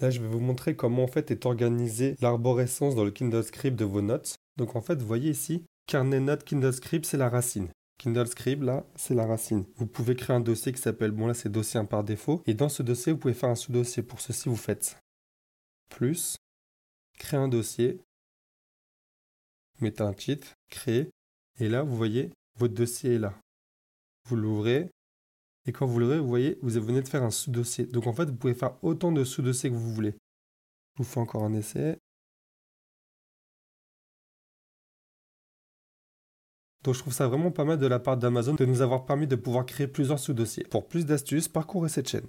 Là, je vais vous montrer comment en fait est organisée l'arborescence dans le Kindle Script de vos notes. Donc en fait, vous voyez ici, carnet notes Kindle Script, c'est la racine. Kindle Script, là, c'est la racine. Vous pouvez créer un dossier qui s'appelle, bon là c'est dossier 1 par défaut. Et dans ce dossier, vous pouvez faire un sous-dossier. Pour ceci, vous faites plus, créer un dossier, mettez un titre, créer. Et là, vous voyez, votre dossier est là. Vous l'ouvrez. Et quand vous l'ouvrez, vous voyez, vous venez de faire un sous-dossier. Donc en fait, vous pouvez faire autant de sous-dossiers que vous voulez. Je vous fais encore un essai. Donc je trouve ça vraiment pas mal de la part d'Amazon de nous avoir permis de pouvoir créer plusieurs sous-dossiers. Pour plus d'astuces, parcourez cette chaîne.